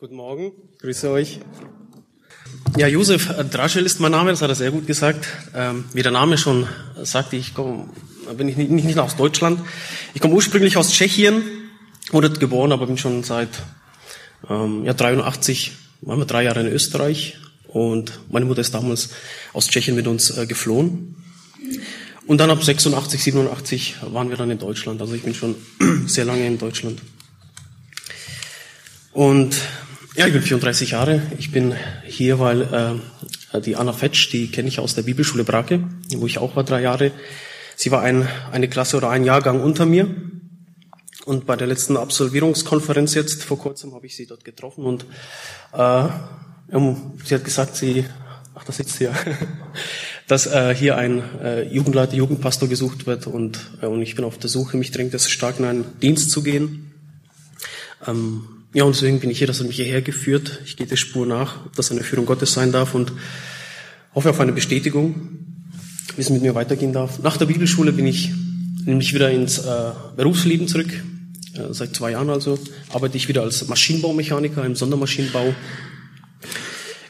Guten Morgen, grüße euch. Ja, Josef Draschel ist mein Name, das hat er sehr gut gesagt. Ähm, wie der Name schon sagte, ich komme, bin ich nicht, nicht aus Deutschland. Ich komme ursprünglich aus Tschechien, wurde geboren, aber bin schon seit ähm, ja, 83, waren wir drei Jahre in Österreich und meine Mutter ist damals aus Tschechien mit uns äh, geflohen. Und dann ab 86, 87 waren wir dann in Deutschland. Also ich bin schon sehr lange in Deutschland. Und ja, ich bin 34 Jahre. Ich bin hier, weil äh, die Anna Fetsch, die kenne ich aus der Bibelschule Brake, wo ich auch war drei Jahre. Sie war ein, eine Klasse oder ein Jahrgang unter mir. Und bei der letzten Absolvierungskonferenz jetzt vor kurzem habe ich sie dort getroffen und äh, sie hat gesagt, sie, ach, da sitzt sie ja, dass äh, hier ein äh, Jugendleiter, Jugendpastor gesucht wird und, äh, und ich bin auf der Suche, mich drängt es stark in einen Dienst zu gehen. Ähm, ja, und deswegen bin ich hier, dass er mich hierher geführt. Ich gehe der Spur nach, dass eine Führung Gottes sein darf und hoffe auf eine Bestätigung, wie es mit mir weitergehen darf. Nach der Bibelschule bin ich nämlich wieder ins äh, Berufsleben zurück. Äh, seit zwei Jahren also arbeite ich wieder als Maschinenbaumechaniker im Sondermaschinenbau.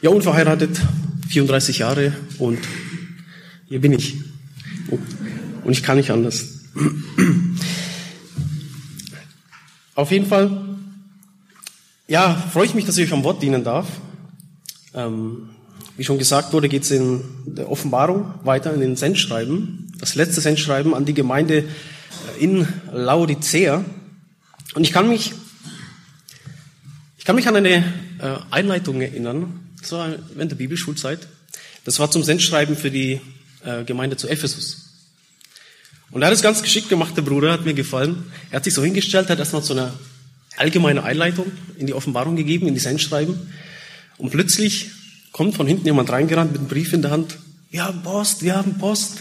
Ja, unverheiratet, 34 Jahre und hier bin ich. Und ich kann nicht anders. Auf jeden Fall ja, freue ich mich, dass ich euch am Wort dienen darf. Ähm, wie schon gesagt wurde, geht es in der Offenbarung weiter in den Sendschreiben. Das letzte Sendschreiben an die Gemeinde äh, in Laodicea. Und ich kann mich, ich kann mich an eine äh, Einleitung erinnern. Das war während der Bibelschulzeit. Das war zum Sendschreiben für die äh, Gemeinde zu Ephesus. Und er hat es ganz geschickt gemacht, der Bruder, hat mir gefallen. Er hat sich so hingestellt, hat erstmal so eine allgemeine Einleitung in die Offenbarung gegeben, in die Sendschreiben. Und plötzlich kommt von hinten jemand reingerannt mit einem Brief in der Hand. Wir haben Post, wir haben Post.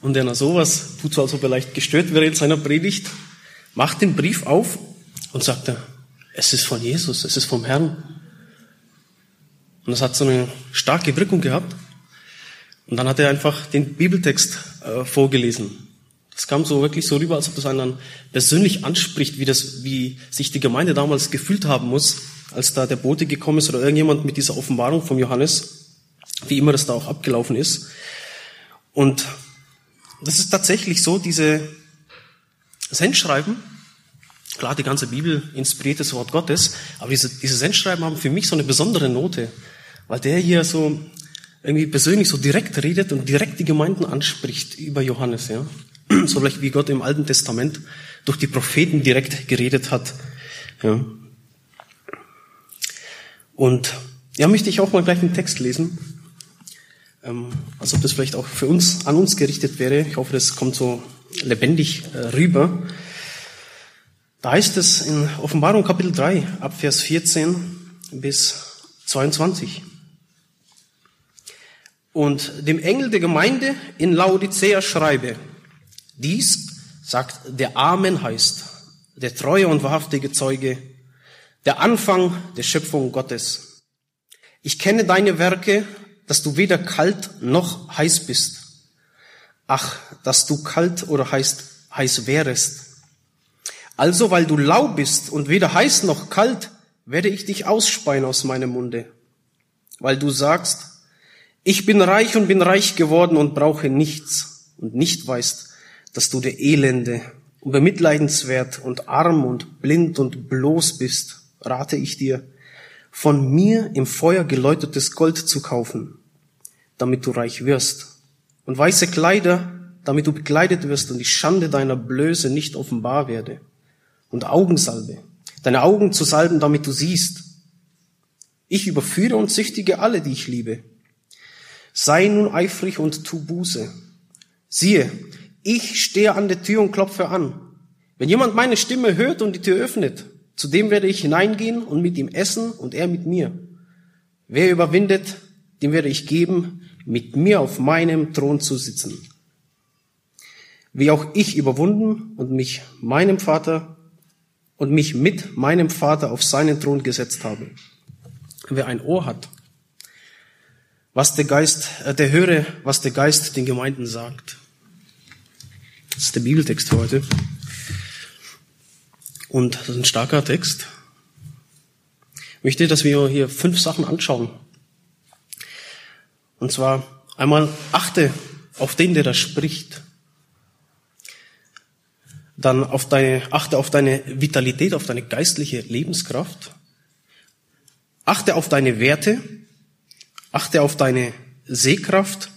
Und der nach sowas tut so, als ob er leicht gestört wäre in seiner Predigt, macht den Brief auf und sagt, es ist von Jesus, es ist vom Herrn. Und das hat so eine starke Wirkung gehabt. Und dann hat er einfach den Bibeltext äh, vorgelesen. Das kam so wirklich so rüber, als ob das einen dann persönlich anspricht, wie das, wie sich die Gemeinde damals gefühlt haben muss, als da der Bote gekommen ist oder irgendjemand mit dieser Offenbarung vom Johannes, wie immer das da auch abgelaufen ist. Und das ist tatsächlich so, diese Sendschreiben, klar, die ganze Bibel inspiriert das Wort Gottes, aber diese, diese Sendschreiben haben für mich so eine besondere Note, weil der hier so irgendwie persönlich so direkt redet und direkt die Gemeinden anspricht über Johannes, ja so vielleicht wie Gott im Alten Testament durch die Propheten direkt geredet hat. Ja. Und ja, möchte ich auch mal gleich den Text lesen, ähm, als ob das vielleicht auch für uns, an uns gerichtet wäre. Ich hoffe, das kommt so lebendig äh, rüber. Da heißt es in Offenbarung Kapitel 3 ab Vers 14 bis 22. Und dem Engel der Gemeinde in Laodicea schreibe, dies sagt der Amen heißt, der treue und wahrhaftige Zeuge, der Anfang der Schöpfung Gottes. Ich kenne deine Werke, dass du weder kalt noch heiß bist. Ach, dass du kalt oder heiß, heiß wärest. Also, weil du lau bist und weder heiß noch kalt, werde ich dich ausspeien aus meinem Munde. Weil du sagst, ich bin reich und bin reich geworden und brauche nichts und nicht weißt, dass du der Elende und bemitleidenswert und arm und blind und bloß bist, rate ich dir, von mir im Feuer geläutetes Gold zu kaufen, damit du reich wirst, und weiße Kleider, damit du bekleidet wirst und die Schande deiner Blöße nicht offenbar werde, und Augensalbe, deine Augen zu salben, damit du siehst. Ich überführe und züchtige alle, die ich liebe. Sei nun eifrig und tu Buße. Siehe, ich stehe an der Tür und klopfe an. Wenn jemand meine Stimme hört und die Tür öffnet, zu dem werde ich hineingehen und mit ihm essen und er mit mir. Wer überwindet, dem werde ich geben, mit mir auf meinem Thron zu sitzen. Wie auch ich überwunden und mich meinem Vater und mich mit meinem Vater auf seinen Thron gesetzt habe. Wer ein Ohr hat, was der Geist, äh, der höre, was der Geist den Gemeinden sagt. Das ist der Bibeltext für heute. Und das ist ein starker Text. Ich möchte, dass wir hier fünf Sachen anschauen. Und zwar einmal achte auf den, der da spricht. Dann auf deine, achte auf deine Vitalität, auf deine geistliche Lebenskraft. Achte auf deine Werte. Achte auf deine Sehkraft.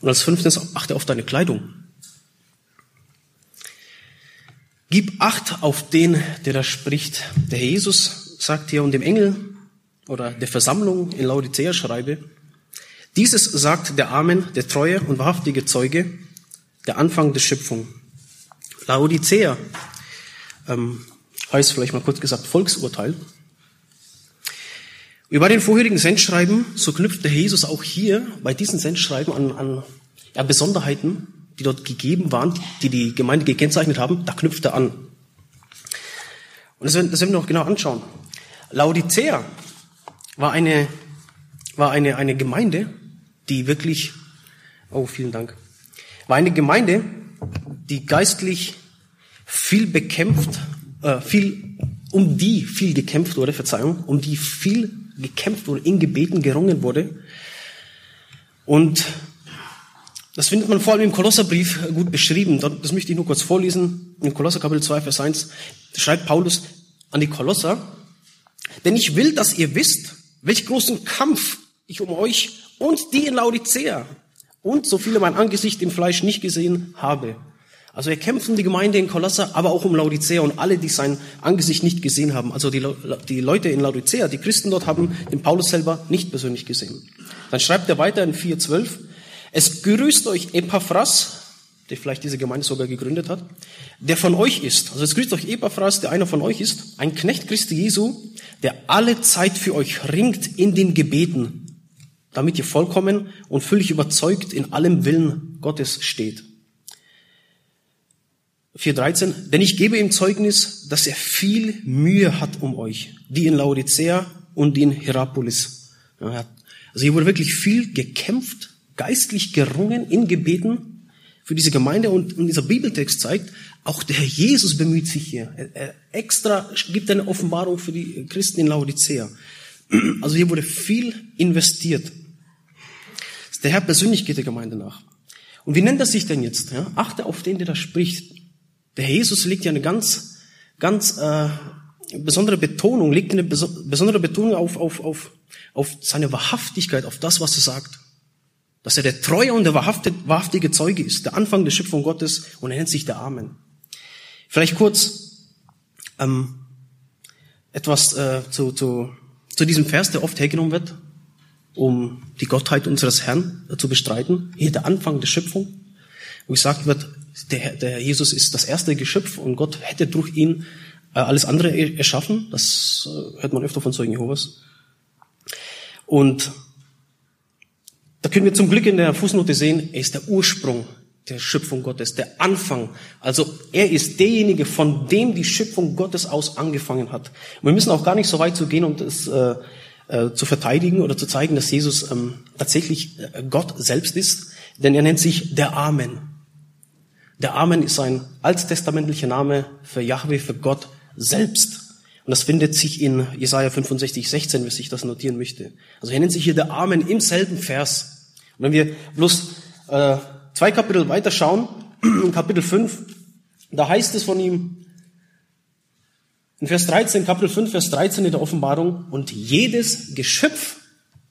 Und als fünftes achte auf deine Kleidung. Gib Acht auf den, der da spricht. Der Jesus sagt hier und dem Engel oder der Versammlung in Laodicea schreibe, dieses sagt der Amen, der treue und wahrhaftige Zeuge, der Anfang der Schöpfung. Laodicea ähm, heißt vielleicht mal kurz gesagt Volksurteil. Über den vorherigen Sendschreiben, so knüpft der Jesus auch hier bei diesen Sendschreiben an, an ja, Besonderheiten die dort gegeben waren, die die Gemeinde gekennzeichnet haben, da knüpft er an. Und das werden, das werden wir noch genau anschauen. Laodicea war eine, war eine, eine Gemeinde, die wirklich, oh, vielen Dank, war eine Gemeinde, die geistlich viel bekämpft, äh, viel, um die viel gekämpft wurde, Verzeihung, um die viel gekämpft wurde, in Gebeten gerungen wurde. Und das findet man vor allem im Kolosserbrief gut beschrieben. Das möchte ich nur kurz vorlesen. In Kolosser Kapitel 2, Vers 1 schreibt Paulus an die Kolosser, denn ich will, dass ihr wisst, welch großen Kampf ich um euch und die in Laodicea und so viele mein Angesicht im Fleisch nicht gesehen habe. Also er kämpft um die Gemeinde in Kolosser, aber auch um Laodicea und alle, die sein Angesicht nicht gesehen haben. Also die, die Leute in Laodicea, die Christen dort haben den Paulus selber nicht persönlich gesehen. Dann schreibt er weiter in 4.12, es grüßt euch Epaphras, der vielleicht diese Gemeinde sogar gegründet hat, der von euch ist. Also es grüßt euch Epaphras, der einer von euch ist, ein Knecht Christi Jesu, der alle Zeit für euch ringt in den Gebeten, damit ihr vollkommen und völlig überzeugt in allem Willen Gottes steht. 4.13, denn ich gebe ihm Zeugnis, dass er viel Mühe hat um euch, die in Laodicea und in Hierapolis. Also hier wurde wirklich viel gekämpft geistlich gerungen in Gebeten für diese Gemeinde und, dieser Bibeltext zeigt, auch der Herr Jesus bemüht sich hier. Er, er extra gibt eine Offenbarung für die Christen in Laodicea. Also hier wurde viel investiert. Der Herr persönlich geht der Gemeinde nach. Und wie nennt er sich denn jetzt? Ja? Achte auf den, der da spricht. Der Herr Jesus legt ja eine ganz, ganz äh, besondere Betonung, legt eine besondere Betonung auf, auf, auf, auf seine Wahrhaftigkeit, auf das, was er sagt. Dass er der treue und der wahrhaftige Zeuge ist, der Anfang der Schöpfung Gottes und er nennt sich der Amen. Vielleicht kurz ähm, etwas äh, zu, zu, zu diesem Vers, der oft hergenommen wird, um die Gottheit unseres Herrn äh, zu bestreiten. Hier der Anfang der Schöpfung, wo gesagt wird, der, der Jesus ist das erste Geschöpf und Gott hätte durch ihn äh, alles andere erschaffen. Das äh, hört man öfter von Zeugen Jehovas. Und da können wir zum Glück in der Fußnote sehen, er ist der Ursprung der Schöpfung Gottes, der Anfang. Also er ist derjenige, von dem die Schöpfung Gottes aus angefangen hat. Und wir müssen auch gar nicht so weit zu gehen, um das äh, äh, zu verteidigen oder zu zeigen, dass Jesus ähm, tatsächlich äh, Gott selbst ist, denn er nennt sich der Amen. Der Amen ist ein alttestamentlicher Name für Yahweh, für Gott selbst. Und das findet sich in Jesaja 65, 16, wenn ich das notieren möchte. Also er nennt sich hier der Amen im selben Vers. Und wenn wir bloß äh, zwei Kapitel weiter schauen, in Kapitel 5, da heißt es von ihm, in Vers 13, Kapitel 5, Vers 13 in der Offenbarung, und jedes Geschöpf,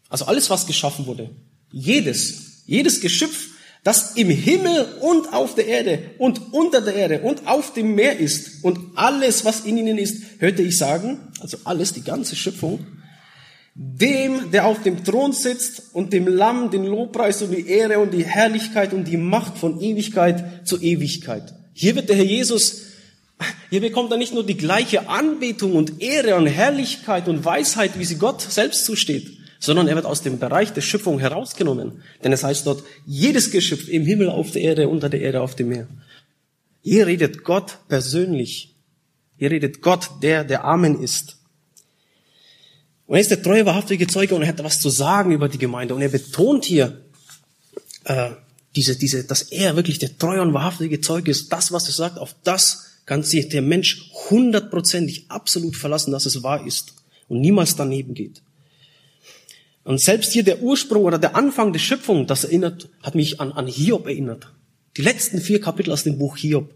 also alles, was geschaffen wurde, jedes, jedes Geschöpf das im Himmel und auf der Erde und unter der Erde und auf dem Meer ist und alles, was in ihnen ist, hörte ich sagen, also alles, die ganze Schöpfung, dem, der auf dem Thron sitzt und dem Lamm den Lobpreis und die Ehre und die Herrlichkeit und die Macht von Ewigkeit zu Ewigkeit. Hier wird der Herr Jesus, hier bekommt er nicht nur die gleiche Anbetung und Ehre und Herrlichkeit und Weisheit, wie sie Gott selbst zusteht, sondern er wird aus dem Bereich der Schöpfung herausgenommen. Denn es heißt dort, jedes Geschöpf im Himmel, auf der Erde, unter der Erde, auf dem Meer. Hier redet Gott persönlich. Hier redet Gott, der der Amen ist. Und er ist der treue, wahrhaftige Zeuge und er hat was zu sagen über die Gemeinde. Und er betont hier, äh, diese, diese, dass er wirklich der treue und wahrhaftige Zeuge ist. Das, was er sagt, auf das kann sich der Mensch hundertprozentig absolut verlassen, dass es wahr ist. und niemals daneben geht. Und selbst hier der Ursprung oder der Anfang der Schöpfung, das erinnert, hat mich an, an Hiob erinnert. Die letzten vier Kapitel aus dem Buch Hiob,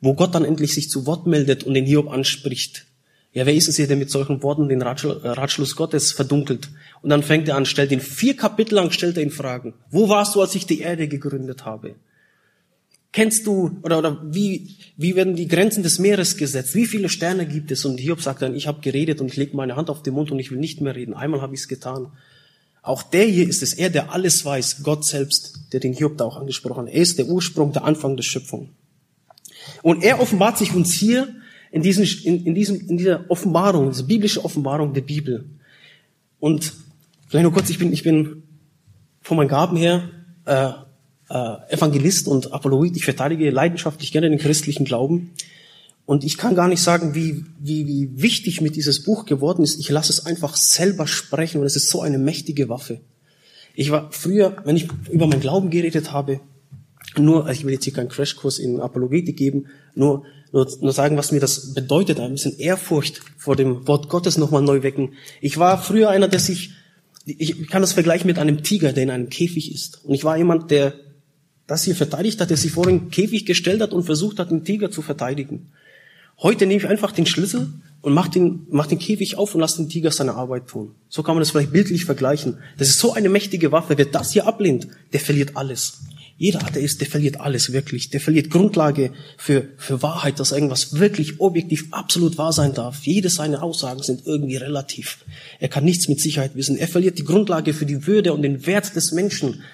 wo Gott dann endlich sich zu Wort meldet und den Hiob anspricht. Ja, wer ist es hier, der mit solchen Worten den Ratschluss Gottes verdunkelt? Und dann fängt er an, stellt ihn vier Kapitel lang, stellt er ihn Fragen. Wo warst du, als ich die Erde gegründet habe? Kennst du, oder, oder wie, wie werden die Grenzen des Meeres gesetzt? Wie viele Sterne gibt es? Und Hiob sagt dann, ich habe geredet und ich lege meine Hand auf den Mund und ich will nicht mehr reden. Einmal habe ich es getan. Auch der hier ist es, er, der alles weiß, Gott selbst, der den Hiob da auch angesprochen hat. Er ist der Ursprung, der Anfang der Schöpfung. Und er offenbart sich uns hier in, diesen, in, in, diesem, in dieser Offenbarung, diese biblische Offenbarung der Bibel. Und vielleicht nur kurz, ich bin, ich bin von meinen Gaben her äh, äh, Evangelist und Apologet. Ich verteidige leidenschaftlich gerne den christlichen Glauben. Und ich kann gar nicht sagen, wie, wie, wie wichtig mir dieses Buch geworden ist. Ich lasse es einfach selber sprechen und es ist so eine mächtige Waffe. Ich war früher, wenn ich über meinen Glauben geredet habe, nur, ich will jetzt hier keinen Crashkurs in Apologetik geben, nur, nur, nur sagen, was mir das bedeutet, ein bisschen Ehrfurcht vor dem Wort Gottes nochmal neu wecken. Ich war früher einer, der sich, ich kann das vergleichen mit einem Tiger, der in einem Käfig ist. Und ich war jemand, der das hier verteidigt hat, der sich vor den Käfig gestellt hat und versucht hat, den Tiger zu verteidigen. Heute nehme ich einfach den Schlüssel und mach den, mach den Käfig auf und lass den Tiger seine Arbeit tun. So kann man das vielleicht bildlich vergleichen. Das ist so eine mächtige Waffe. Wer das hier ablehnt, der verliert alles. Jeder Atheist, der verliert alles wirklich. Der verliert Grundlage für, für Wahrheit, dass irgendwas wirklich objektiv absolut wahr sein darf. Jede seiner Aussagen sind irgendwie relativ. Er kann nichts mit Sicherheit wissen. Er verliert die Grundlage für die Würde und den Wert des Menschen.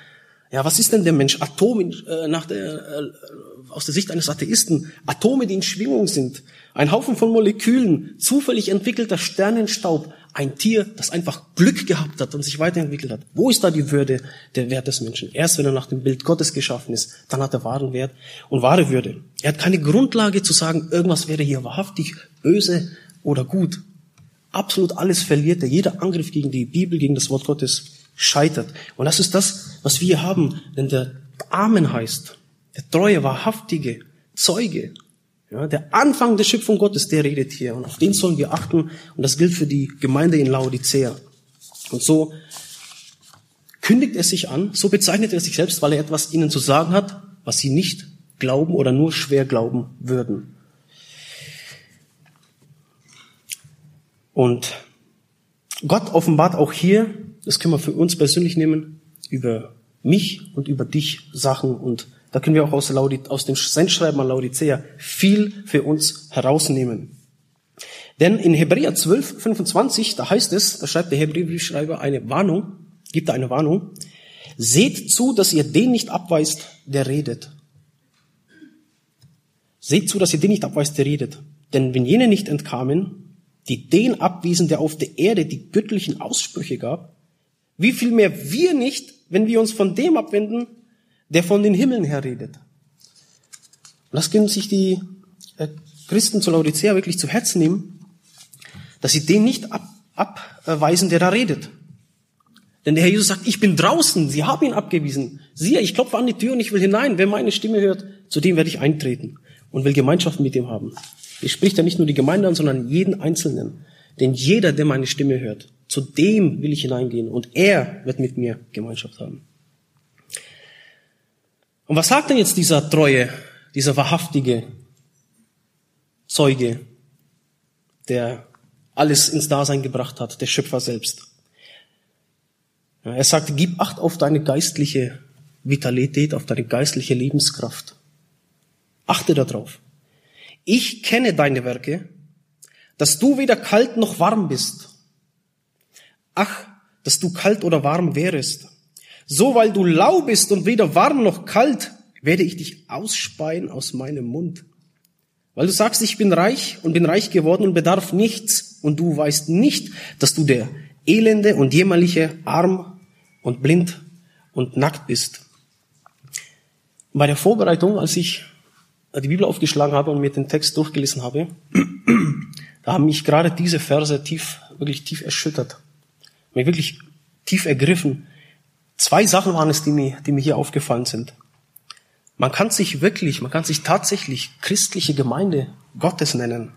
Ja, was ist denn der Mensch? Atome äh, nach der, äh, aus der Sicht eines Atheisten, Atome, die in Schwingung sind, ein Haufen von Molekülen, zufällig entwickelter Sternenstaub, ein Tier, das einfach Glück gehabt hat und sich weiterentwickelt hat. Wo ist da die Würde, der Wert des Menschen? Erst wenn er nach dem Bild Gottes geschaffen ist, dann hat er wahren Wert und wahre Würde. Er hat keine Grundlage zu sagen, irgendwas wäre hier wahrhaftig böse oder gut. Absolut alles verliert er. Jeder Angriff gegen die Bibel, gegen das Wort Gottes scheitert. Und das ist das, was wir haben. Denn der Amen heißt, der treue, wahrhaftige Zeuge, ja, der Anfang der Schöpfung Gottes, der redet hier. Und auf den sollen wir achten. Und das gilt für die Gemeinde in Laodicea. Und so kündigt er sich an, so bezeichnet er sich selbst, weil er etwas ihnen zu sagen hat, was sie nicht glauben oder nur schwer glauben würden. Und Gott offenbart auch hier das können wir für uns persönlich nehmen, über mich und über dich Sachen. Und da können wir auch aus, Laudi, aus dem Sendschreiben an Laodicea viel für uns herausnehmen. Denn in Hebräer 12, 25, da heißt es, da schreibt der Hebräerschreiber eine Warnung, gibt eine Warnung. Seht zu, dass ihr den nicht abweist, der redet. Seht zu, dass ihr den nicht abweist, der redet. Denn wenn jene nicht entkamen, die den abwiesen, der auf der Erde die göttlichen Aussprüche gab, wie viel mehr wir nicht, wenn wir uns von dem abwenden, der von den Himmeln her redet. Und das können sich die äh, Christen zu Laodicea wirklich zu Herzen nehmen, dass sie den nicht ab, abweisen, der da redet. Denn der Herr Jesus sagt, ich bin draußen, sie haben ihn abgewiesen. Siehe, ich klopfe an die Tür und ich will hinein. Wer meine Stimme hört, zu dem werde ich eintreten und will Gemeinschaft mit ihm haben. Ich spricht ja nicht nur die Gemeinde an, sondern jeden Einzelnen. Denn jeder, der meine Stimme hört, zu dem will ich hineingehen und er wird mit mir Gemeinschaft haben. Und was sagt denn jetzt dieser treue, dieser wahrhaftige Zeuge, der alles ins Dasein gebracht hat, der Schöpfer selbst? Er sagt, gib Acht auf deine geistliche Vitalität, auf deine geistliche Lebenskraft. Achte darauf. Ich kenne deine Werke, dass du weder kalt noch warm bist. Ach, dass du kalt oder warm wärest. So, weil du lau bist und weder warm noch kalt, werde ich dich ausspeien aus meinem Mund. Weil du sagst, ich bin reich und bin reich geworden und bedarf nichts und du weißt nicht, dass du der elende und jämmerliche, arm und blind und nackt bist. Bei der Vorbereitung, als ich die Bibel aufgeschlagen habe und mir den Text durchgelesen habe, da haben mich gerade diese Verse tief, wirklich tief erschüttert mich wirklich tief ergriffen. Zwei Sachen waren es, die mir, die mir hier aufgefallen sind. Man kann sich wirklich, man kann sich tatsächlich christliche Gemeinde Gottes nennen.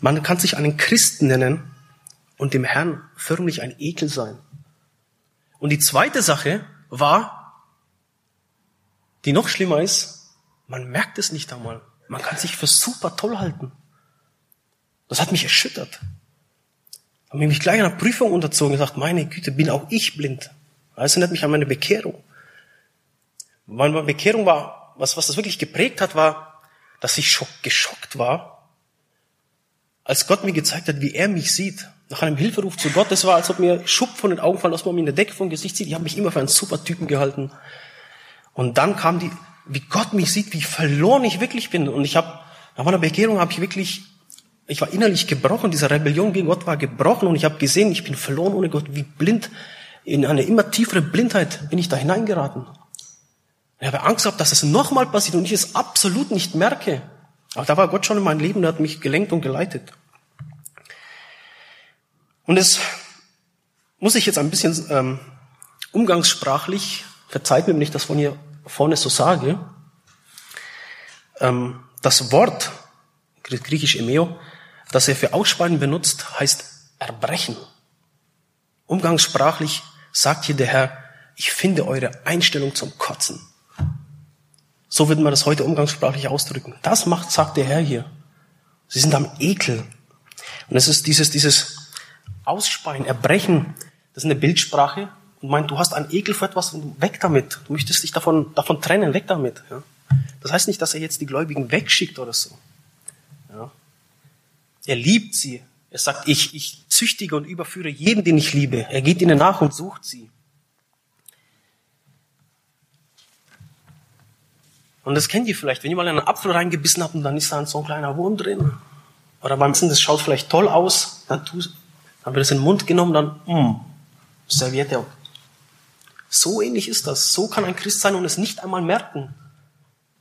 Man kann sich einen Christen nennen und dem Herrn förmlich ein Ekel sein. Und die zweite Sache war, die noch schlimmer ist, man merkt es nicht einmal. Man kann sich für super toll halten. Das hat mich erschüttert. Habe mich gleich einer Prüfung unterzogen und gesagt, meine Güte, bin auch ich blind. Das erinnert mich an meine Bekehrung. Meine Bekehrung war, was, was das wirklich geprägt hat, war, dass ich schock, geschockt war, als Gott mir gezeigt hat, wie er mich sieht. Nach einem Hilferuf zu Gott, das war, als ob mir Schupp von den Augen fallen, als man mir in der Decke vom Gesicht sieht. Ich habe mich immer für einen super Typen gehalten. Und dann kam die, wie Gott mich sieht, wie verloren ich wirklich bin. Und ich habe, nach meiner Bekehrung habe ich wirklich ich war innerlich gebrochen, diese Rebellion gegen Gott war gebrochen und ich habe gesehen, ich bin verloren ohne Gott, wie blind, in eine immer tiefere Blindheit bin ich da hineingeraten. Ich habe Angst gehabt, dass es nochmal passiert und ich es absolut nicht merke. Aber da war Gott schon in meinem Leben, der hat mich gelenkt und geleitet. Und es muss ich jetzt ein bisschen ähm, umgangssprachlich, verzeiht mir, wenn ich das von hier vorne so sage, ähm, das Wort, griechisch Emeo, das er für Ausspannen benutzt, heißt erbrechen. Umgangssprachlich sagt hier der Herr, ich finde eure Einstellung zum Kotzen. So würde man das heute umgangssprachlich ausdrücken. Das macht, sagt der Herr hier. Sie sind am Ekel. Und es ist dieses, dieses Ausspeien, Erbrechen, das ist eine Bildsprache und meint, du hast einen Ekel für etwas und weg damit. Du möchtest dich davon, davon trennen, weg damit. Ja? Das heißt nicht, dass er jetzt die Gläubigen wegschickt oder so. Er liebt sie. Er sagt, ich, ich züchtige und überführe jeden, den ich liebe. Er geht ihnen nach und sucht sie. Und das kennt ihr vielleicht, wenn ihr mal einen Apfel reingebissen habt und dann ist da so ein kleiner Wurm drin. Oder beim Essen, das schaut vielleicht toll aus, dann, tust, dann wird es in den Mund genommen, dann, mm, Serviette. So ähnlich ist das. So kann ein Christ sein und es nicht einmal merken.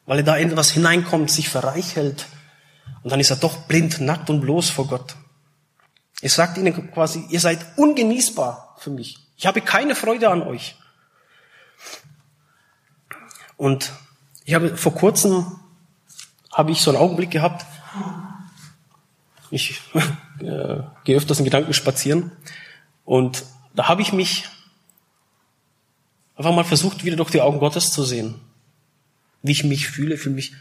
Weil er da etwas hineinkommt, sich verreichelt, und dann ist er doch blind, nackt und bloß vor Gott. Er sagt ihnen quasi, ihr seid ungenießbar für mich. Ich habe keine Freude an euch. Und ich habe vor kurzem habe ich so einen Augenblick gehabt. Ich äh, gehe öfters in Gedanken spazieren und da habe ich mich einfach mal versucht, wieder durch die Augen Gottes zu sehen, wie ich mich fühle, für mich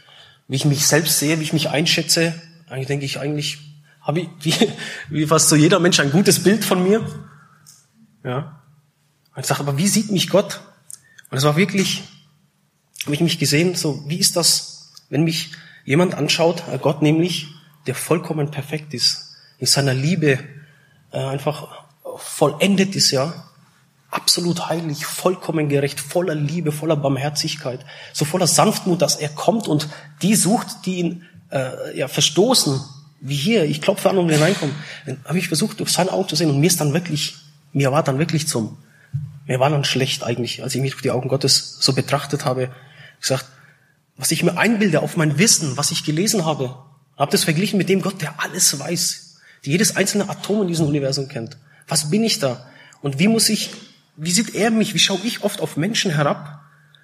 wie ich mich selbst sehe, wie ich mich einschätze, eigentlich denke ich, eigentlich habe ich, wie, wie fast so jeder Mensch, ein gutes Bild von mir. Ja. Und ich sage, aber wie sieht mich Gott? Und es war wirklich, habe ich mich gesehen, so, wie ist das, wenn mich jemand anschaut, äh, Gott nämlich, der vollkommen perfekt ist, in seiner Liebe äh, einfach vollendet ist, ja, absolut heilig, vollkommen gerecht, voller Liebe, voller Barmherzigkeit, so voller Sanftmut, dass er kommt und die sucht, die ihn äh, ja, verstoßen, wie hier, ich klopfe an und hineinkomme. Dann habe ich versucht, durch seine Augen zu sehen und mir ist dann wirklich, mir war dann wirklich zum, mir war dann schlecht eigentlich, als ich mich durch die Augen Gottes so betrachtet habe, gesagt, was ich mir einbilde auf mein Wissen, was ich gelesen habe, habe das verglichen mit dem Gott, der alles weiß, die jedes einzelne Atom in diesem Universum kennt. Was bin ich da? Und wie muss ich wie sieht er mich? Wie schaue ich oft auf Menschen herab?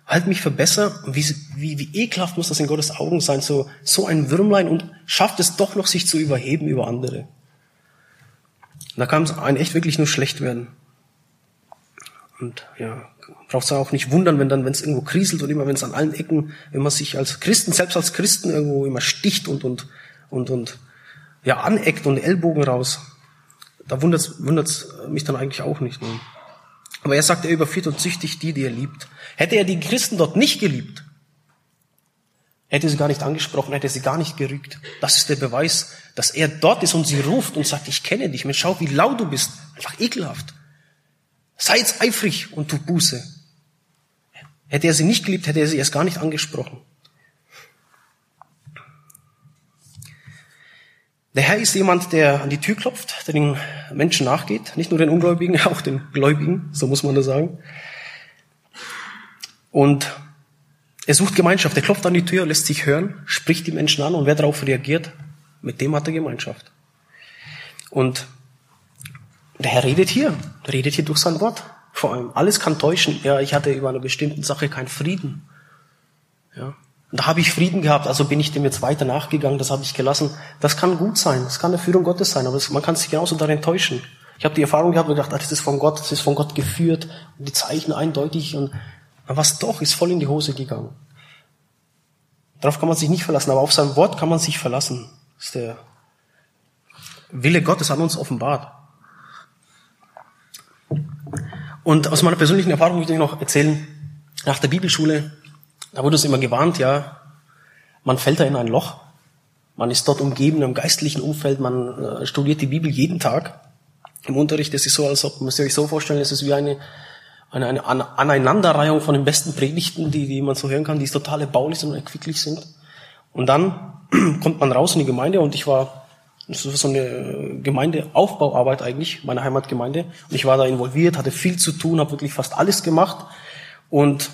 Halt mich für besser? Und wie, wie, wie ekelhaft muss das in Gottes Augen sein? So, so ein Würmlein und schafft es doch noch, sich zu überheben über andere. Da kann es einen echt wirklich nur schlecht werden. Und ja, braucht es auch nicht wundern, wenn dann, wenn es irgendwo kriselt und immer, wenn es an allen Ecken, wenn man sich als Christen, selbst als Christen irgendwo immer sticht und, und, und, und, ja, aneckt und Ellbogen raus. Da wundert es mich dann eigentlich auch nicht. Ne? Aber er sagt, er überführt und züchtigt die, die er liebt. Hätte er die Christen dort nicht geliebt, hätte sie gar nicht angesprochen, hätte sie gar nicht gerügt. Das ist der Beweis, dass er dort ist und sie ruft und sagt, ich kenne dich, Mensch, schau, wie laut du bist. Einfach ekelhaft. Sei jetzt eifrig und tu Buße. Hätte er sie nicht geliebt, hätte er sie erst gar nicht angesprochen. Der Herr ist jemand, der an die Tür klopft, der den Menschen nachgeht, nicht nur den Ungläubigen, auch den Gläubigen, so muss man das sagen. Und er sucht Gemeinschaft, er klopft an die Tür, lässt sich hören, spricht die Menschen an und wer darauf reagiert, mit dem hat er Gemeinschaft. Und der Herr redet hier, redet hier durch sein Wort. Vor allem, alles kann täuschen. Ja, ich hatte über eine bestimmte Sache keinen Frieden. Ja, und da habe ich Frieden gehabt, also bin ich dem jetzt weiter nachgegangen, das habe ich gelassen. Das kann gut sein, das kann eine Führung Gottes sein, aber man kann sich genauso darin täuschen. Ich Ich habe die Erfahrung gehabt und gedacht, ah, das ist von Gott, das ist von Gott geführt und die Zeichen eindeutig und was doch, ist voll in die Hose gegangen. Darauf kann man sich nicht verlassen, aber auf sein Wort kann man sich verlassen. Das ist der Wille Gottes an uns offenbart. Und aus meiner persönlichen Erfahrung möchte ich noch erzählen, nach der Bibelschule, da wurde es immer gewarnt, ja, man fällt da in ein Loch. Man ist dort umgeben im geistlichen Umfeld, man äh, studiert die Bibel jeden Tag im Unterricht. Es ist so, als ob, müsst ihr euch so vorstellen, es ist wie eine, eine, eine Aneinanderreihung von den besten Predigten, die, die man so hören kann, die total erbaulich und erquicklich sind. Und dann kommt man raus in die Gemeinde und ich war, das ist so eine Gemeindeaufbauarbeit eigentlich, meine Heimatgemeinde. Und ich war da involviert, hatte viel zu tun, habe wirklich fast alles gemacht und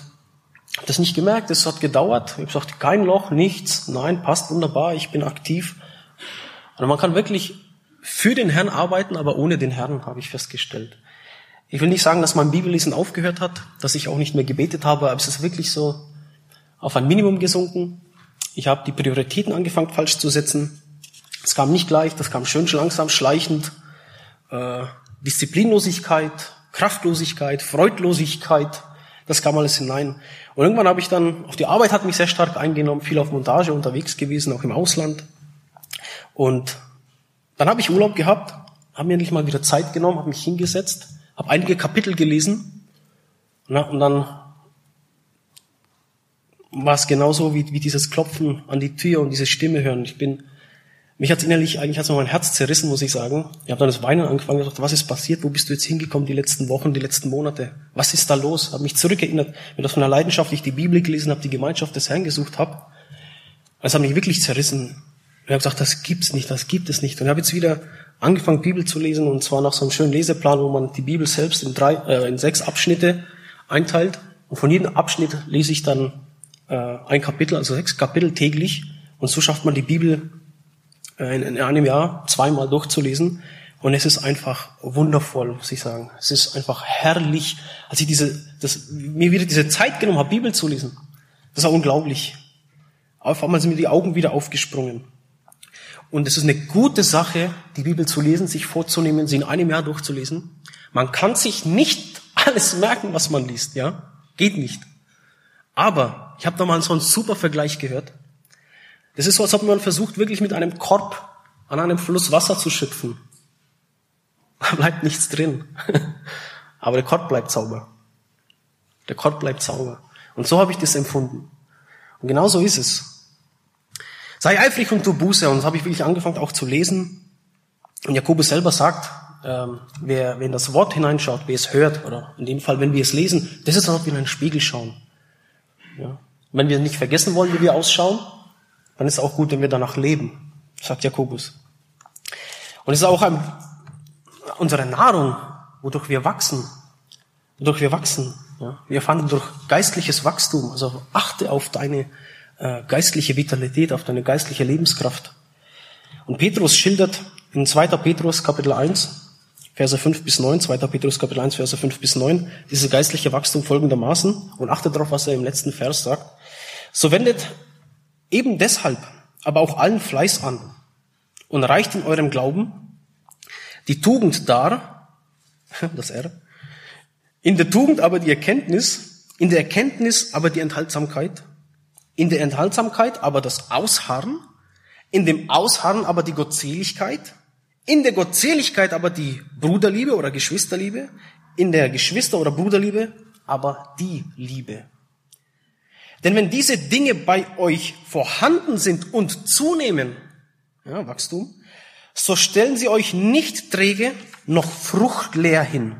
habe das nicht gemerkt. Es hat gedauert. Ich habe gesagt, kein Loch, nichts. Nein, passt wunderbar, ich bin aktiv. Und man kann wirklich für den Herrn arbeiten, aber ohne den Herrn, habe ich festgestellt. Ich will nicht sagen, dass mein Bibellesen aufgehört hat, dass ich auch nicht mehr gebetet habe, aber es ist wirklich so auf ein Minimum gesunken. Ich habe die Prioritäten angefangen falsch zu setzen. Es kam nicht gleich, das kam schön langsam, schleichend. Äh, Disziplinlosigkeit, Kraftlosigkeit, Freudlosigkeit, das kam alles hinein. Und irgendwann habe ich dann, auf die Arbeit hat mich sehr stark eingenommen, viel auf Montage unterwegs gewesen, auch im Ausland. Und dann habe ich Urlaub gehabt, habe mir endlich mal wieder Zeit genommen, habe mich hingesetzt, habe einige Kapitel gelesen und dann war es genauso wie, wie dieses Klopfen an die Tür und diese Stimme hören. Ich bin, mich hat's innerlich, eigentlich hat's mein Herz zerrissen, muss ich sagen. Ich habe dann das Weinen angefangen und gedacht, was ist passiert? Wo bist du jetzt hingekommen die letzten Wochen, die letzten Monate? Was ist da los? Habe mich zurückerinnert, mir das von der Leidenschaft, ich die Bibel gelesen habe, die Gemeinschaft des Herrn gesucht habe. Es hat mich wirklich zerrissen. Ich habe gesagt, das gibt's nicht, das gibt es nicht. Und ich habe jetzt wieder angefangen, Bibel zu lesen, und zwar nach so einem schönen Leseplan, wo man die Bibel selbst in drei, äh, in sechs Abschnitte einteilt. Und von jedem Abschnitt lese ich dann äh, ein Kapitel, also sechs Kapitel täglich. Und so schafft man die Bibel in, in einem Jahr zweimal durchzulesen. Und es ist einfach wundervoll, muss ich sagen. Es ist einfach herrlich, als ich diese, das, mir wieder diese Zeit genommen habe, Bibel zu lesen. Das war unglaublich. Auf einmal sind mir die Augen wieder aufgesprungen. Und es ist eine gute Sache, die Bibel zu lesen, sich vorzunehmen, sie in einem Jahr durchzulesen. Man kann sich nicht alles merken, was man liest, ja? Geht nicht. Aber ich habe da mal so einen super Vergleich gehört. Das ist so, als ob man versucht, wirklich mit einem Korb an einem Fluss Wasser zu schöpfen. Da bleibt nichts drin. Aber der Korb bleibt sauber. Der Korb bleibt sauber. Und so habe ich das empfunden. Und genau so ist es. Sei eifrig und tu Buße. Und das habe ich wirklich angefangen auch zu lesen. Und Jakobus selber sagt, ähm, wer, wer in das Wort hineinschaut, wer es hört, oder in dem Fall, wenn wir es lesen, das ist, als ob wir in einen Spiegel schauen. Ja. Wenn wir nicht vergessen wollen, wie wir ausschauen, dann ist es auch gut, wenn wir danach leben, sagt Jakobus. Und es ist auch ein, unsere Nahrung, wodurch wir wachsen, wodurch wir wachsen. Ja. Wir erfahren durch geistliches Wachstum. Also achte auf deine äh, geistliche Vitalität, auf deine geistliche Lebenskraft. Und Petrus schildert in 2. Petrus Kapitel 1, Verse 5 bis 9, 2. Petrus Kapitel 1, Verse 5 bis 9, dieses geistliche Wachstum folgendermaßen und achtet darauf, was er im letzten Vers sagt. So wendet eben deshalb aber auch allen Fleiß an und reicht in eurem Glauben die Tugend dar, das R, in der Tugend aber die Erkenntnis, in der Erkenntnis aber die Enthaltsamkeit, in der Enthaltsamkeit aber das Ausharren, in dem Ausharren aber die Gottseligkeit, in der Gottseligkeit aber die Bruderliebe oder Geschwisterliebe, in der Geschwister- oder Bruderliebe aber die Liebe. Denn wenn diese Dinge bei euch vorhanden sind und zunehmen, ja, Wachstum, so stellen sie euch nicht träge noch fruchtleer hin.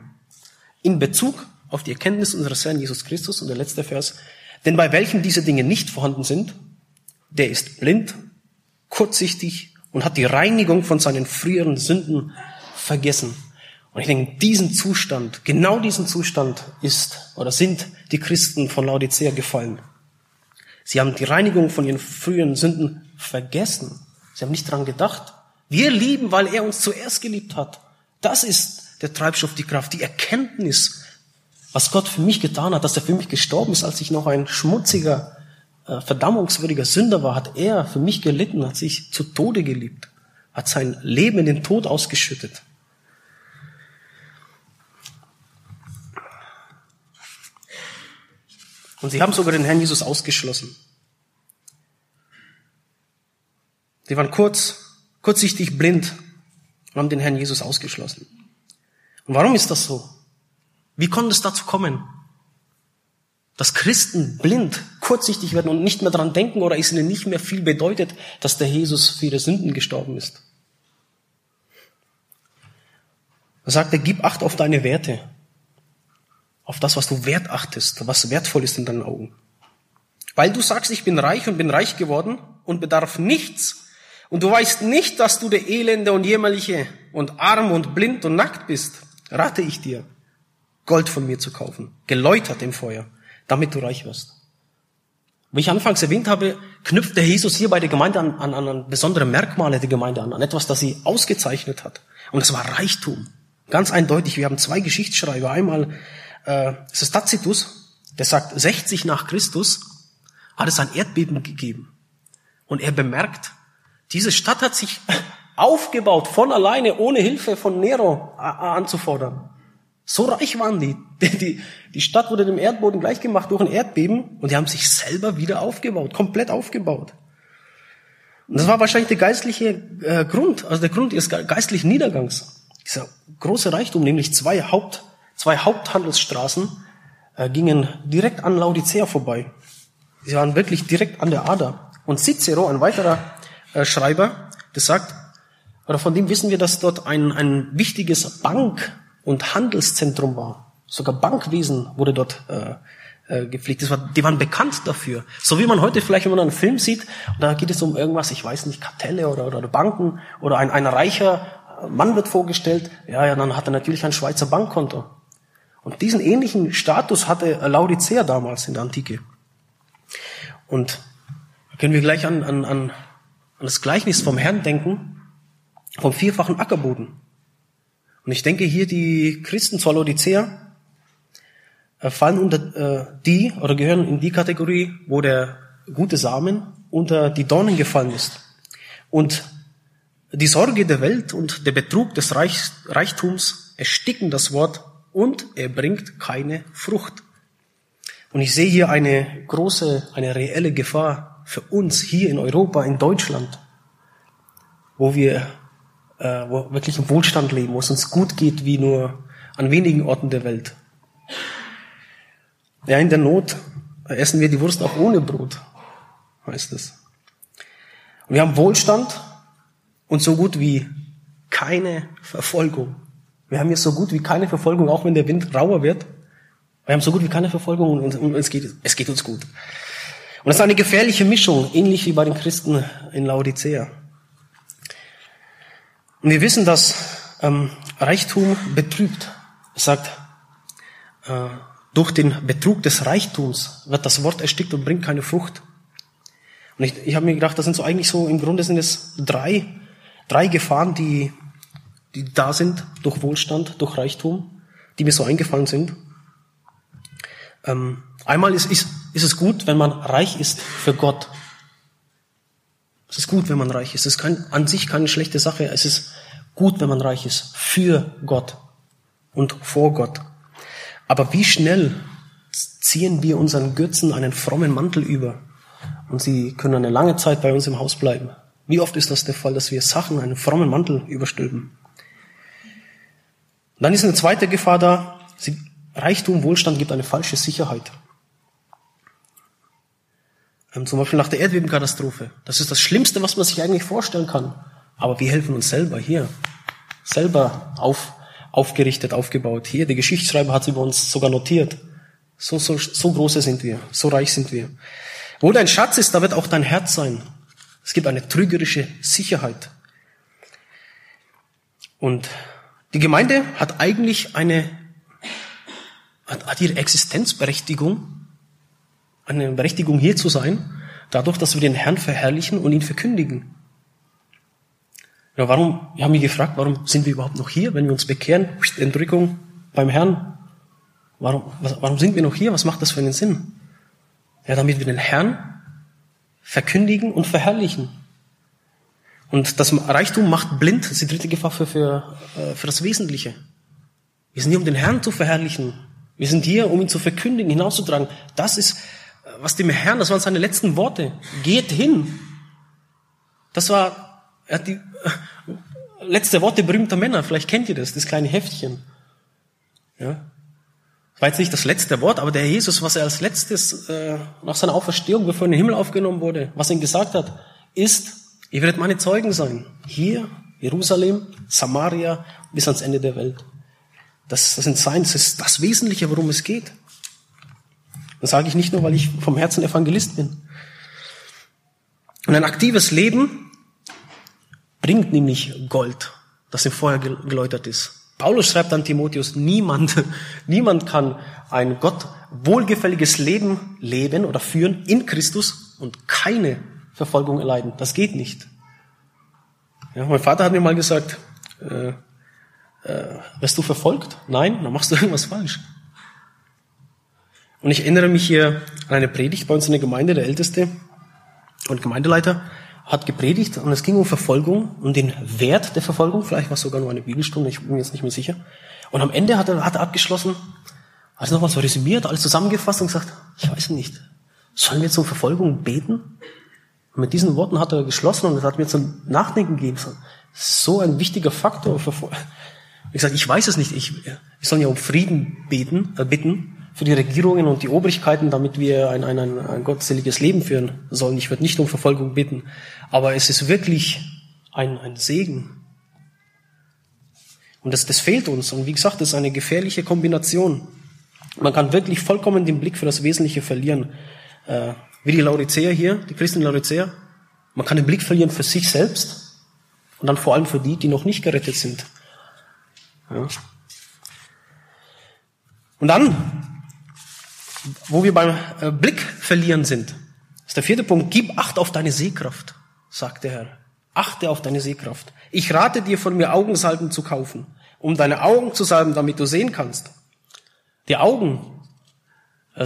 In Bezug auf die Erkenntnis unseres Herrn Jesus Christus und der letzte Vers, denn bei welchem diese Dinge nicht vorhanden sind, der ist blind, kurzsichtig und hat die Reinigung von seinen früheren Sünden vergessen. Und ich denke, diesen Zustand, genau diesen Zustand ist oder sind die Christen von Laodicea gefallen. Sie haben die Reinigung von ihren früheren Sünden vergessen. Sie haben nicht dran gedacht. Wir lieben, weil er uns zuerst geliebt hat. Das ist der Treibstoff, die Kraft, die Erkenntnis was Gott für mich getan hat, dass er für mich gestorben ist, als ich noch ein schmutziger, äh, verdammungswürdiger Sünder war, hat er für mich gelitten, hat sich zu Tode geliebt, hat sein Leben in den Tod ausgeschüttet. Und sie haben sogar den Herrn Jesus ausgeschlossen. Sie waren kurz, kurzsichtig blind und haben den Herrn Jesus ausgeschlossen. Und warum ist das so? Wie konnte es dazu kommen? Dass Christen blind, kurzsichtig werden und nicht mehr daran denken oder es ihnen nicht mehr viel bedeutet, dass der Jesus für ihre Sünden gestorben ist. Er sagt er, gib Acht auf deine Werte, auf das, was du wert achtest, was wertvoll ist in deinen Augen. Weil du sagst, ich bin reich und bin reich geworden und bedarf nichts und du weißt nicht, dass du der Elende und Jämmerliche und arm und blind und nackt bist, rate ich dir, Gold von mir zu kaufen, geläutert im Feuer damit du reich wirst. Wie ich anfangs erwähnt habe, knüpft der Jesus hier bei der Gemeinde an, an, an besondere Merkmale der Gemeinde an, an etwas, das sie ausgezeichnet hat. Und es war Reichtum. Ganz eindeutig, wir haben zwei Geschichtsschreiber. Einmal äh, es ist Tacitus, der sagt, 60 nach Christus hat es ein Erdbeben gegeben. Und er bemerkt, diese Stadt hat sich aufgebaut von alleine, ohne Hilfe von Nero anzufordern. So reich waren die. die. Die Stadt wurde dem Erdboden gleichgemacht durch ein Erdbeben und die haben sich selber wieder aufgebaut, komplett aufgebaut. Und das war wahrscheinlich der geistliche äh, Grund, also der Grund ihres geistlichen Niedergangs. Dieser große Reichtum, nämlich zwei Haupt, zwei Haupthandelsstraßen äh, gingen direkt an Laodicea vorbei. Sie waren wirklich direkt an der Ader. Und Cicero, ein weiterer äh, Schreiber, der sagt, oder von dem wissen wir, dass dort ein, ein wichtiges Bank und Handelszentrum war. Sogar Bankwesen wurde dort äh, äh, gepflegt. Das war, die waren bekannt dafür. So wie man heute vielleicht, wenn man einen Film sieht, da geht es um irgendwas, ich weiß nicht, Kartelle oder, oder Banken oder ein, ein reicher Mann wird vorgestellt, ja, ja, dann hat er natürlich ein Schweizer Bankkonto. Und diesen ähnlichen Status hatte Laodicea damals in der Antike. Und da können wir gleich an, an, an, an das Gleichnis vom Herrn denken, vom vierfachen Ackerboden. Und ich denke hier, die Christen zur Laodicea äh, fallen unter äh, die oder gehören in die Kategorie, wo der gute Samen unter die Dornen gefallen ist. Und die Sorge der Welt und der Betrug des Reich, Reichtums ersticken das Wort und er bringt keine Frucht. Und ich sehe hier eine große, eine reelle Gefahr für uns hier in Europa, in Deutschland, wo wir äh, wo wirklich im Wohlstand leben, wo es uns gut geht wie nur an wenigen Orten der Welt. Ja, in der Not essen wir die Wurst auch ohne Brot, heißt es. Und wir haben Wohlstand und so gut wie keine Verfolgung. Wir haben hier so gut wie keine Verfolgung, auch wenn der Wind rauer wird. Wir haben so gut wie keine Verfolgung und, und es, geht, es geht uns gut. Und das ist eine gefährliche Mischung, ähnlich wie bei den Christen in Laodicea. Und wir wissen, dass ähm, Reichtum betrügt. Es sagt, äh, durch den Betrug des Reichtums wird das Wort erstickt und bringt keine Frucht. Und ich, ich habe mir gedacht, das sind so eigentlich so, im Grunde sind es drei, drei Gefahren, die, die da sind durch Wohlstand, durch Reichtum, die mir so eingefallen sind. Ähm, einmal ist, ist, ist es gut, wenn man reich ist für Gott. Es ist gut, wenn man reich ist. Es ist kein, an sich keine schlechte Sache. Es ist gut, wenn man reich ist. Für Gott und vor Gott. Aber wie schnell ziehen wir unseren Götzen einen frommen Mantel über und sie können eine lange Zeit bei uns im Haus bleiben. Wie oft ist das der Fall, dass wir Sachen einen frommen Mantel überstülpen? Dann ist eine zweite Gefahr da. Reichtum, Wohlstand gibt eine falsche Sicherheit. Ähm, zum Beispiel nach der Erdbebenkatastrophe. Das ist das Schlimmste, was man sich eigentlich vorstellen kann. Aber wir helfen uns selber hier. Selber auf, aufgerichtet, aufgebaut. Hier, der Geschichtsschreiber hat es über uns sogar notiert. So, so, so große sind wir. So reich sind wir. Wo dein Schatz ist, da wird auch dein Herz sein. Es gibt eine trügerische Sicherheit. Und die Gemeinde hat eigentlich eine, hat, ihre Existenzberechtigung eine Berechtigung hier zu sein, dadurch, dass wir den Herrn verherrlichen und ihn verkündigen. Ja, warum, wir haben mich gefragt, warum sind wir überhaupt noch hier, wenn wir uns bekehren, Entrückung beim Herrn? Warum, was, warum sind wir noch hier? Was macht das für einen Sinn? Ja, damit wir den Herrn verkündigen und verherrlichen. Und das Reichtum macht blind, das ist die dritte Gefahr für, für, äh, für das Wesentliche. Wir sind hier, um den Herrn zu verherrlichen. Wir sind hier, um ihn zu verkündigen, hinauszutragen. Das ist, was dem Herrn, das waren seine letzten Worte. Geht hin. Das war, er hat die letzte Worte berühmter Männer. Vielleicht kennt ihr das, das kleine Heftchen. Ja. Das war jetzt nicht das letzte Wort, aber der Jesus, was er als letztes äh, nach seiner Auferstehung, bevor er in den Himmel aufgenommen wurde, was er ihm gesagt hat, ist, ihr werdet meine Zeugen sein. Hier, Jerusalem, Samaria, bis ans Ende der Welt. Das, das, sind sein, das ist das Wesentliche, worum es geht. Das sage ich nicht nur, weil ich vom Herzen Evangelist bin. Und ein aktives Leben bringt nämlich Gold, das im Feuer geläutert ist. Paulus schreibt an Timotheus, niemand, niemand kann ein Gott wohlgefälliges Leben leben oder führen in Christus und keine Verfolgung erleiden. Das geht nicht. Ja, mein Vater hat mir mal gesagt, äh, äh, wirst du verfolgt? Nein, dann machst du irgendwas falsch. Und ich erinnere mich hier an eine Predigt bei uns in der Gemeinde, der Älteste und Gemeindeleiter hat gepredigt und es ging um Verfolgung, um den Wert der Verfolgung. Vielleicht war es sogar nur eine Bibelstunde, ich bin mir jetzt nicht mehr sicher. Und am Ende hat er, hat er abgeschlossen, hat er nochmal so resümiert, alles zusammengefasst und gesagt, ich weiß nicht, sollen wir jetzt um Verfolgung beten? Und mit diesen Worten hat er geschlossen und es hat mir zum Nachdenken gegeben. So ein wichtiger Faktor. Für, ich sage, ich weiß es nicht. Ich, ich soll ja um Frieden beten, äh, bitten für die Regierungen und die Obrigkeiten, damit wir ein, ein, ein, ein gottseliges Leben führen sollen. Ich werde nicht um Verfolgung bitten. Aber es ist wirklich ein, ein Segen. Und das, das fehlt uns. Und wie gesagt, das ist eine gefährliche Kombination. Man kann wirklich vollkommen den Blick für das Wesentliche verlieren. Äh, wie die Laodicea hier, die Christen Laodicea. Man kann den Blick verlieren für sich selbst und dann vor allem für die, die noch nicht gerettet sind. Ja. Und dann, wo wir beim äh, Blick verlieren sind, ist der vierte Punkt, gib Acht auf deine Sehkraft, sagt der Herr. Achte auf deine Sehkraft. Ich rate dir von mir Augensalben zu kaufen, um deine Augen zu salben, damit du sehen kannst. Die Augen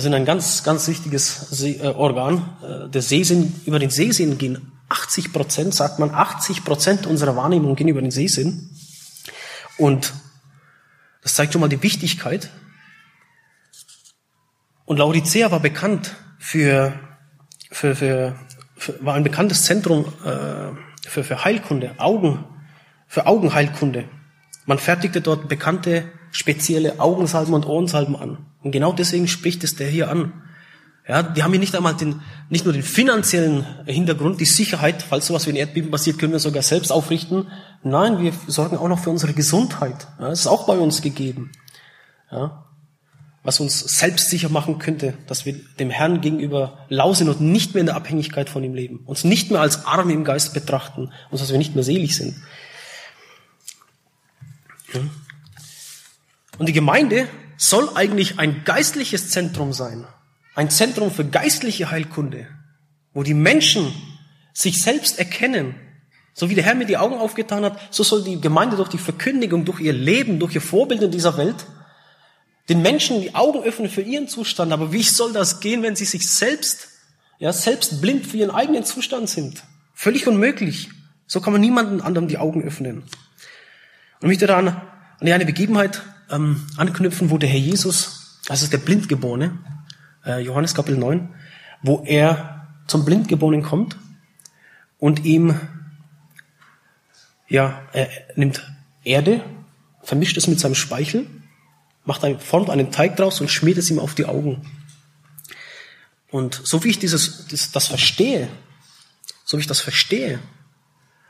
sind ein ganz, ganz wichtiges äh, Organ. Äh, der Sehsinn, über den Sehsinn gehen 80 Prozent, sagt man, 80 Prozent unserer Wahrnehmung gehen über den Sehsinn. Und das zeigt schon mal die Wichtigkeit. Und Laodicea war bekannt für, für, für, für war ein bekanntes Zentrum äh, für, für Heilkunde, Augen, für Augenheilkunde. Man fertigte dort bekannte spezielle Augensalben und Ohrensalben an. Und genau deswegen spricht es der hier an. Ja, die haben hier nicht einmal den, nicht nur den finanziellen Hintergrund, die Sicherheit, falls sowas wie ein Erdbeben passiert, können wir sogar selbst aufrichten. Nein, wir sorgen auch noch für unsere Gesundheit. Ja, das ist auch bei uns gegeben. Ja, was uns selbstsicher machen könnte, dass wir dem Herrn gegenüber lau sind und nicht mehr in der Abhängigkeit von ihm leben, uns nicht mehr als Arme im Geist betrachten und dass wir nicht mehr selig sind. Ja. Und die Gemeinde soll eigentlich ein geistliches Zentrum sein. Ein Zentrum für geistliche Heilkunde, wo die Menschen sich selbst erkennen. So wie der Herr mir die Augen aufgetan hat, so soll die Gemeinde durch die Verkündigung, durch ihr Leben, durch ihr Vorbild in dieser Welt den Menschen die Augen öffnen für ihren Zustand. Aber wie soll das gehen, wenn sie sich selbst, ja, selbst blind für ihren eigenen Zustand sind? Völlig unmöglich. So kann man niemanden anderem die Augen öffnen. Und ich möchte da an, an eine Begebenheit ähm, anknüpfen, wo der Herr Jesus, also der Blindgeborene, äh, Johannes Kapitel 9, wo er zum Blindgeborenen kommt und ihm, ja, er nimmt Erde, vermischt es mit seinem Speichel, macht eine, formt einen Teig draus und schmiert es ihm auf die Augen. Und so wie ich dieses, das, das verstehe, so wie ich das verstehe,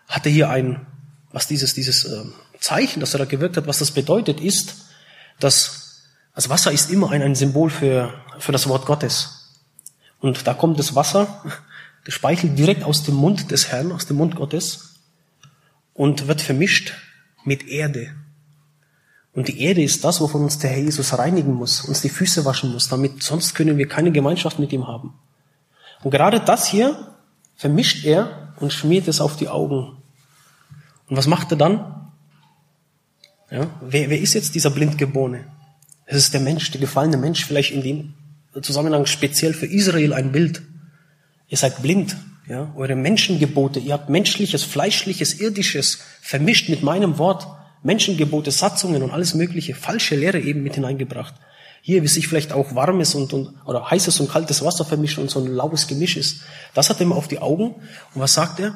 hat er hier ein, was dieses, dieses äh, Zeichen, das er da gewirkt hat, was das bedeutet, ist, dass also Wasser ist immer ein, ein Symbol für, für das Wort Gottes. Und da kommt das Wasser, der Speichel direkt aus dem Mund des Herrn, aus dem Mund Gottes und wird vermischt mit Erde. Und die Erde ist das, wovon uns der Herr Jesus reinigen muss, uns die Füße waschen muss, damit sonst können wir keine Gemeinschaft mit ihm haben. Und gerade das hier vermischt er und schmiert es auf die Augen. Und was macht er dann? Ja, wer, wer ist jetzt dieser Blindgeborene? Es ist der Mensch, der gefallene Mensch, vielleicht in dem Zusammenhang speziell für Israel ein Bild. Ihr seid blind, ja, eure Menschengebote, ihr habt menschliches, fleischliches, irdisches vermischt mit meinem Wort, Menschengebote, Satzungen und alles mögliche, falsche Lehre eben mit hineingebracht. Hier, wie sich vielleicht auch warmes und, und oder heißes und kaltes Wasser vermischt und so ein laues Gemisch ist. Das hat er ihm auf die Augen. Und was sagt er?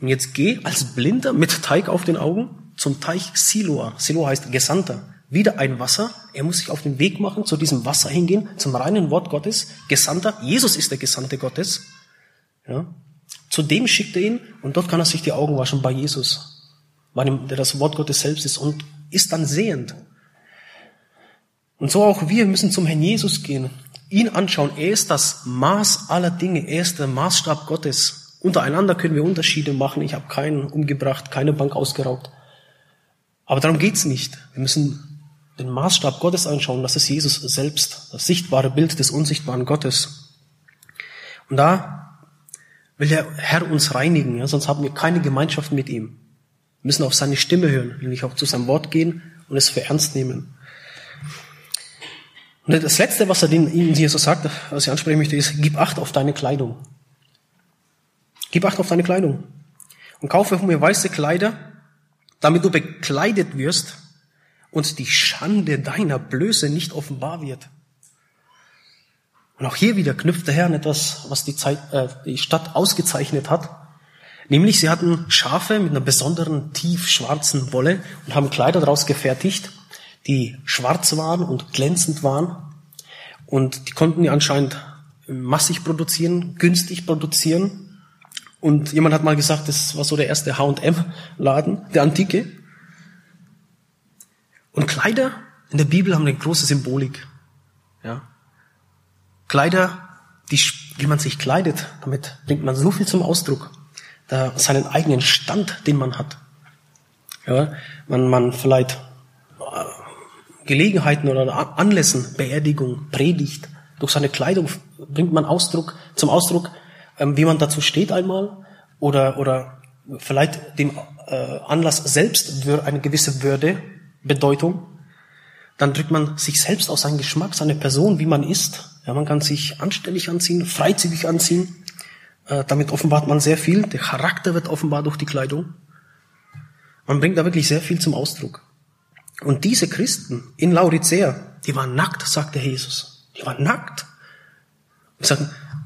Und jetzt geh als Blinder mit Teig auf den Augen zum Teich Siloa. Siloa heißt Gesandter. Wieder ein Wasser. Er muss sich auf den Weg machen, zu diesem Wasser hingehen, zum reinen Wort Gottes. Gesandter. Jesus ist der Gesandte Gottes. Ja. Zu dem schickt er ihn und dort kann er sich die Augen waschen bei Jesus, bei dem, der das Wort Gottes selbst ist und ist dann sehend. Und so auch wir müssen zum Herrn Jesus gehen, ihn anschauen. Er ist das Maß aller Dinge. Er ist der Maßstab Gottes. Untereinander können wir Unterschiede machen. Ich habe keinen umgebracht, keine Bank ausgeraubt. Aber darum geht's nicht. Wir müssen den Maßstab Gottes anschauen. Das ist Jesus selbst, das sichtbare Bild des unsichtbaren Gottes. Und da will der Herr uns reinigen, ja, sonst haben wir keine Gemeinschaft mit ihm. Wir müssen auf seine Stimme hören, nämlich auch zu seinem Wort gehen und es für ernst nehmen. Und das Letzte, was er ihnen hier so sagt, was ich ansprechen möchte, ist, gib Acht auf deine Kleidung. Gib Acht auf deine Kleidung. Und kaufe mir weiße Kleider, damit du bekleidet wirst und die Schande deiner Blöße nicht offenbar wird. Und auch hier wieder knüpft der Herr an etwas, was die, Zeit, äh, die Stadt ausgezeichnet hat. Nämlich sie hatten Schafe mit einer besonderen tiefschwarzen Wolle und haben Kleider daraus gefertigt, die schwarz waren und glänzend waren. Und die konnten die anscheinend massig produzieren, günstig produzieren. Und jemand hat mal gesagt, das war so der erste H&M-Laden, der Antike. Und Kleider in der Bibel haben eine große Symbolik. Ja. Kleider, die, wie man sich kleidet, damit bringt man so viel zum Ausdruck. Da seinen eigenen Stand, den man hat. Ja, man, man vielleicht Gelegenheiten oder Anlässen, Beerdigung, Predigt, durch seine Kleidung bringt man Ausdruck, zum Ausdruck, wie man dazu steht einmal oder, oder vielleicht dem äh, Anlass selbst eine gewisse Würde, Bedeutung. Dann drückt man sich selbst aus seinem Geschmack, seine Person, wie man ist. Ja, man kann sich anständig anziehen, freizügig anziehen. Äh, damit offenbart man sehr viel. Der Charakter wird offenbar durch die Kleidung. Man bringt da wirklich sehr viel zum Ausdruck. Und diese Christen in Laodicea, die waren nackt, sagte Jesus. Die waren nackt.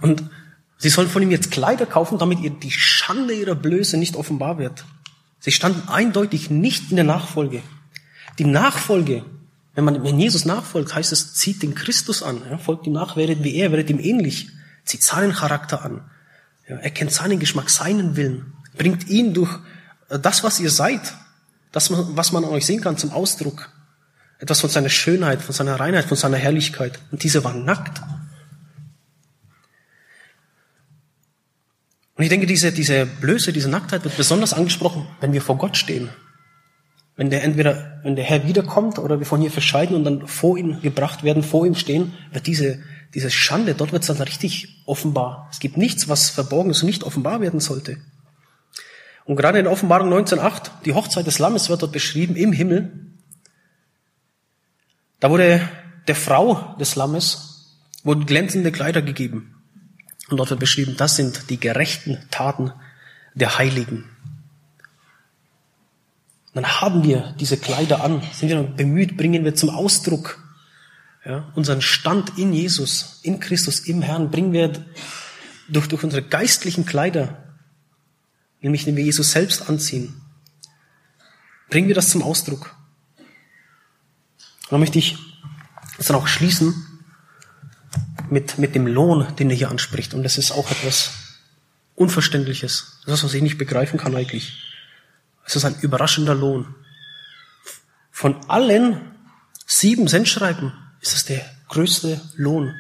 Und sie sollen von ihm jetzt Kleider kaufen, damit ihr die Schande ihrer Blöße nicht offenbar wird. Sie standen eindeutig nicht in der Nachfolge. Die Nachfolge, wenn man wenn Jesus nachfolgt, heißt es, zieht den Christus an, ja, folgt ihm nach, werdet wie er, werdet ihm ähnlich, zieht seinen Charakter an, ja, erkennt seinen Geschmack, seinen Willen, bringt ihn durch äh, das, was ihr seid, das, was man an euch sehen kann, zum Ausdruck. Etwas von seiner Schönheit, von seiner Reinheit, von seiner Herrlichkeit. Und diese waren nackt. Und ich denke, diese, diese Blöße, diese Nacktheit wird besonders angesprochen, wenn wir vor Gott stehen. Wenn der entweder, wenn der Herr wiederkommt oder wir von hier verscheiden und dann vor ihn gebracht werden, vor ihm stehen, wird diese, diese Schande, dort wird es dann richtig offenbar. Es gibt nichts, was verborgen ist und nicht offenbar werden sollte. Und gerade in Offenbarung 19.8, die Hochzeit des Lammes wird dort beschrieben im Himmel. Da wurde der Frau des Lammes wurden glänzende Kleider gegeben. Und dort wird beschrieben, das sind die gerechten Taten der Heiligen. dann haben wir diese Kleider an, sind wir bemüht, bringen wir zum Ausdruck ja, unseren Stand in Jesus, in Christus, im Herrn, bringen wir durch, durch unsere geistlichen Kleider nämlich wenn wir Jesus selbst anziehen, bringen wir das zum Ausdruck. Und dann möchte ich es dann auch schließen mit, mit dem Lohn, den er hier anspricht. Und das ist auch etwas Unverständliches. Das was ich nicht begreifen kann eigentlich. Es ist ein überraschender Lohn. Von allen sieben Sendschreiben ist es der größte Lohn.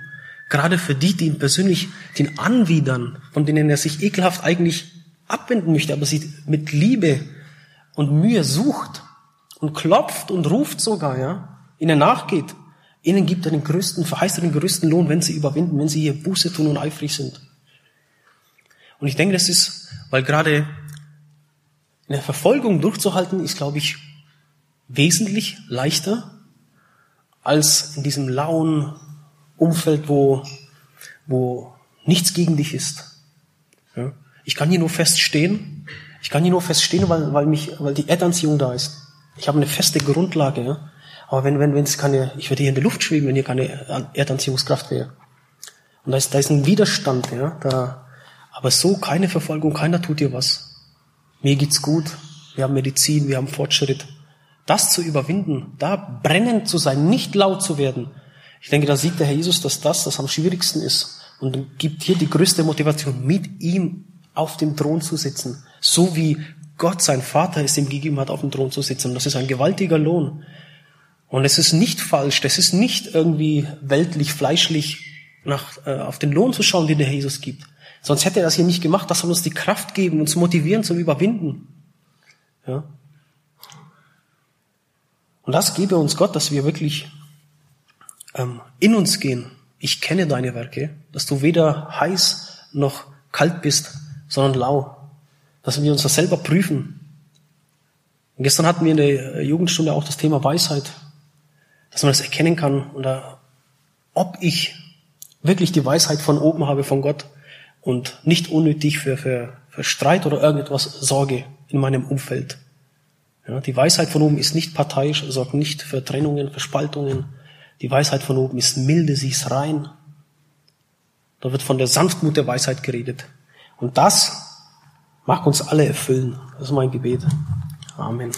Gerade für die, die ihn persönlich, den Anwidern, von denen er sich ekelhaft eigentlich abwenden möchte, aber sie mit Liebe und Mühe sucht und klopft und ruft sogar, ja, ihnen nachgeht, ihnen gibt er den größten, verheißt er den größten Lohn, wenn sie überwinden, wenn sie hier Buße tun und eifrig sind. Und ich denke, das ist, weil gerade in der Verfolgung durchzuhalten, ist, glaube ich, wesentlich leichter als in diesem lauen Umfeld, wo, wo nichts gegen dich ist. Ich kann hier nur feststehen. Ich kann hier nur feststehen, weil, weil, mich, weil die Erdanziehung da ist. Ich habe eine feste Grundlage. Ja? Aber wenn, wenn, wenn es keine, ich würde hier in der Luft schweben, wenn hier keine Erdanziehungskraft wäre. Und da ist, da ist ein Widerstand, ja, da, aber so keine Verfolgung, keiner tut dir was. Mir geht's gut, wir haben Medizin, wir haben Fortschritt. Das zu überwinden, da brennend zu sein, nicht laut zu werden. Ich denke, da sieht der Herr Jesus, dass das das am schwierigsten ist und gibt hier die größte Motivation, mit ihm auf dem Thron zu sitzen, so wie Gott, sein Vater, es ihm gegeben hat, auf dem Thron zu sitzen. Das ist ein gewaltiger Lohn. Und es ist nicht falsch, das ist nicht irgendwie weltlich, fleischlich nach, äh, auf den Lohn zu schauen, den der Jesus gibt. Sonst hätte er das hier nicht gemacht. Das soll uns die Kraft geben, uns motivieren zum Überwinden. Ja. Und das gebe uns Gott, dass wir wirklich ähm, in uns gehen. Ich kenne deine Werke, dass du weder heiß noch kalt bist, sondern lau. Dass wir uns das selber prüfen. Und gestern hatten wir in der Jugendstunde auch das Thema Weisheit, dass man das erkennen kann oder ob ich wirklich die Weisheit von oben habe von Gott und nicht unnötig für, für, für Streit oder irgendetwas sorge in meinem Umfeld. Ja, die Weisheit von oben ist nicht parteiisch, sorgt nicht für Trennungen, für Spaltungen. Die Weisheit von oben ist milde, sie ist rein. Da wird von der Sanftmut der Weisheit geredet. Und das mag uns alle erfüllen. Das ist mein Gebet. Amen.